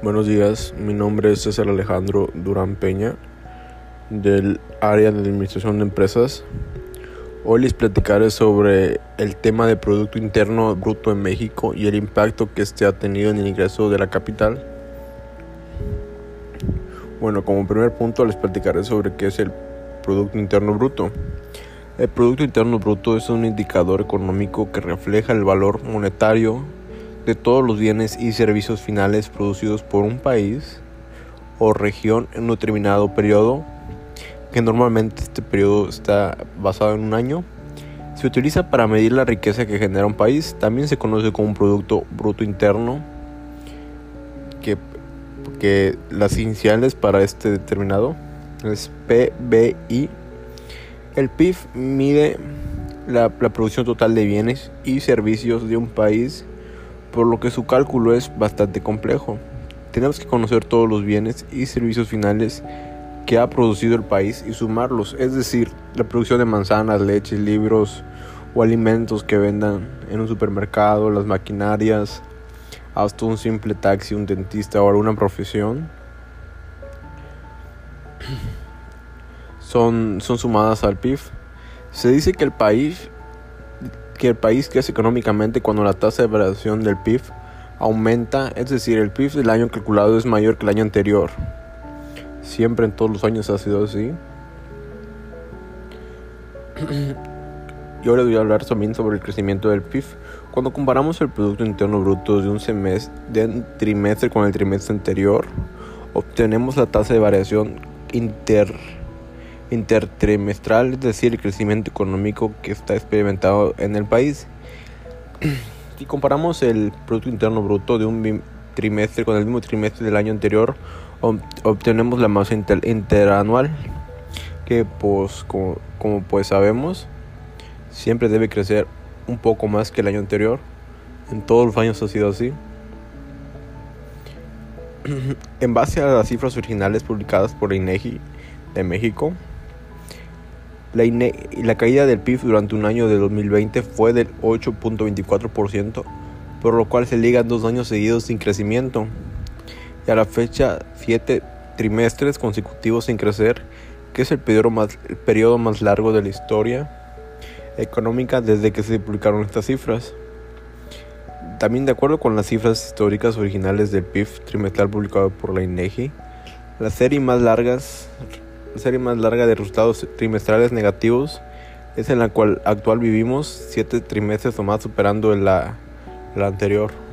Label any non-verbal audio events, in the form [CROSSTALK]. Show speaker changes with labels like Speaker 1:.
Speaker 1: Buenos días, mi nombre es César Alejandro Durán Peña del área de Administración de Empresas. Hoy les platicaré sobre el tema de Producto Interno Bruto en México y el impacto que este ha tenido en el ingreso de la capital. Bueno, como primer punto les platicaré sobre qué es el Producto Interno Bruto. El Producto Interno Bruto es un indicador económico que refleja el valor monetario de todos los bienes y servicios finales producidos por un país o región en un determinado periodo, que normalmente este periodo está basado en un año. Se utiliza para medir la riqueza que genera un país. También se conoce como un Producto Bruto Interno, que, que las iniciales para este determinado es PBI el PIB mide la, producción total de bienes y servicios de un país, por lo que su cálculo es bastante complejo. Tenemos que conocer todos los bienes y servicios finales que ha producido el país y sumarlos, es decir, la producción de manzanas, leches, libros o alimentos que vendan en un supermercado, las maquinarias, hasta un simple taxi, un dentista o alguna profesión [CLEARS THROAT] son, son sumadas al PIB. Se dice que el país que el país crece económicamente cuando la tasa de variación del PIB aumenta, es decir, el PIB del año calculado es mayor que el año anterior. Siempre en todos los años ha sido así. [CLEARS THROAT] Y ahora voy a hablar también sobre el crecimiento del PIB. Cuando comparamos el Producto Interno Bruto de un semestre, de un trimestre con el trimestre anterior, obtenemos la tasa de variación inter intertrimestral, es decir, el crecimiento económico que está experimentado en el país. [CLEARS THROAT] Si comparamos el Producto Interno Bruto de un trimestre con el mismo trimestre del año anterior, obtenemos la masa interanual, que pues como, pues sabemos, siempre debe crecer un poco más que el año anterior. En todos los años ha sido así. [CLEARS THROAT] En base a las cifras originales publicadas por INEGI de México, la, la caída del PIB durante un año de 2020 fue del 8.24%, por lo cual se ligan dos años seguidos sin crecimiento. Y a la fecha, siete trimestres consecutivos sin crecer, que es el periodo más, el periodo más largo de la historia económica desde que se publicaron estas cifras. También de acuerdo con las cifras históricas originales del PIB trimestral publicado por la INEGI, las series más largas la serie más larga de resultados trimestrales negativos es en la cual actual vivimos siete trimestres o más superando la, la anterior.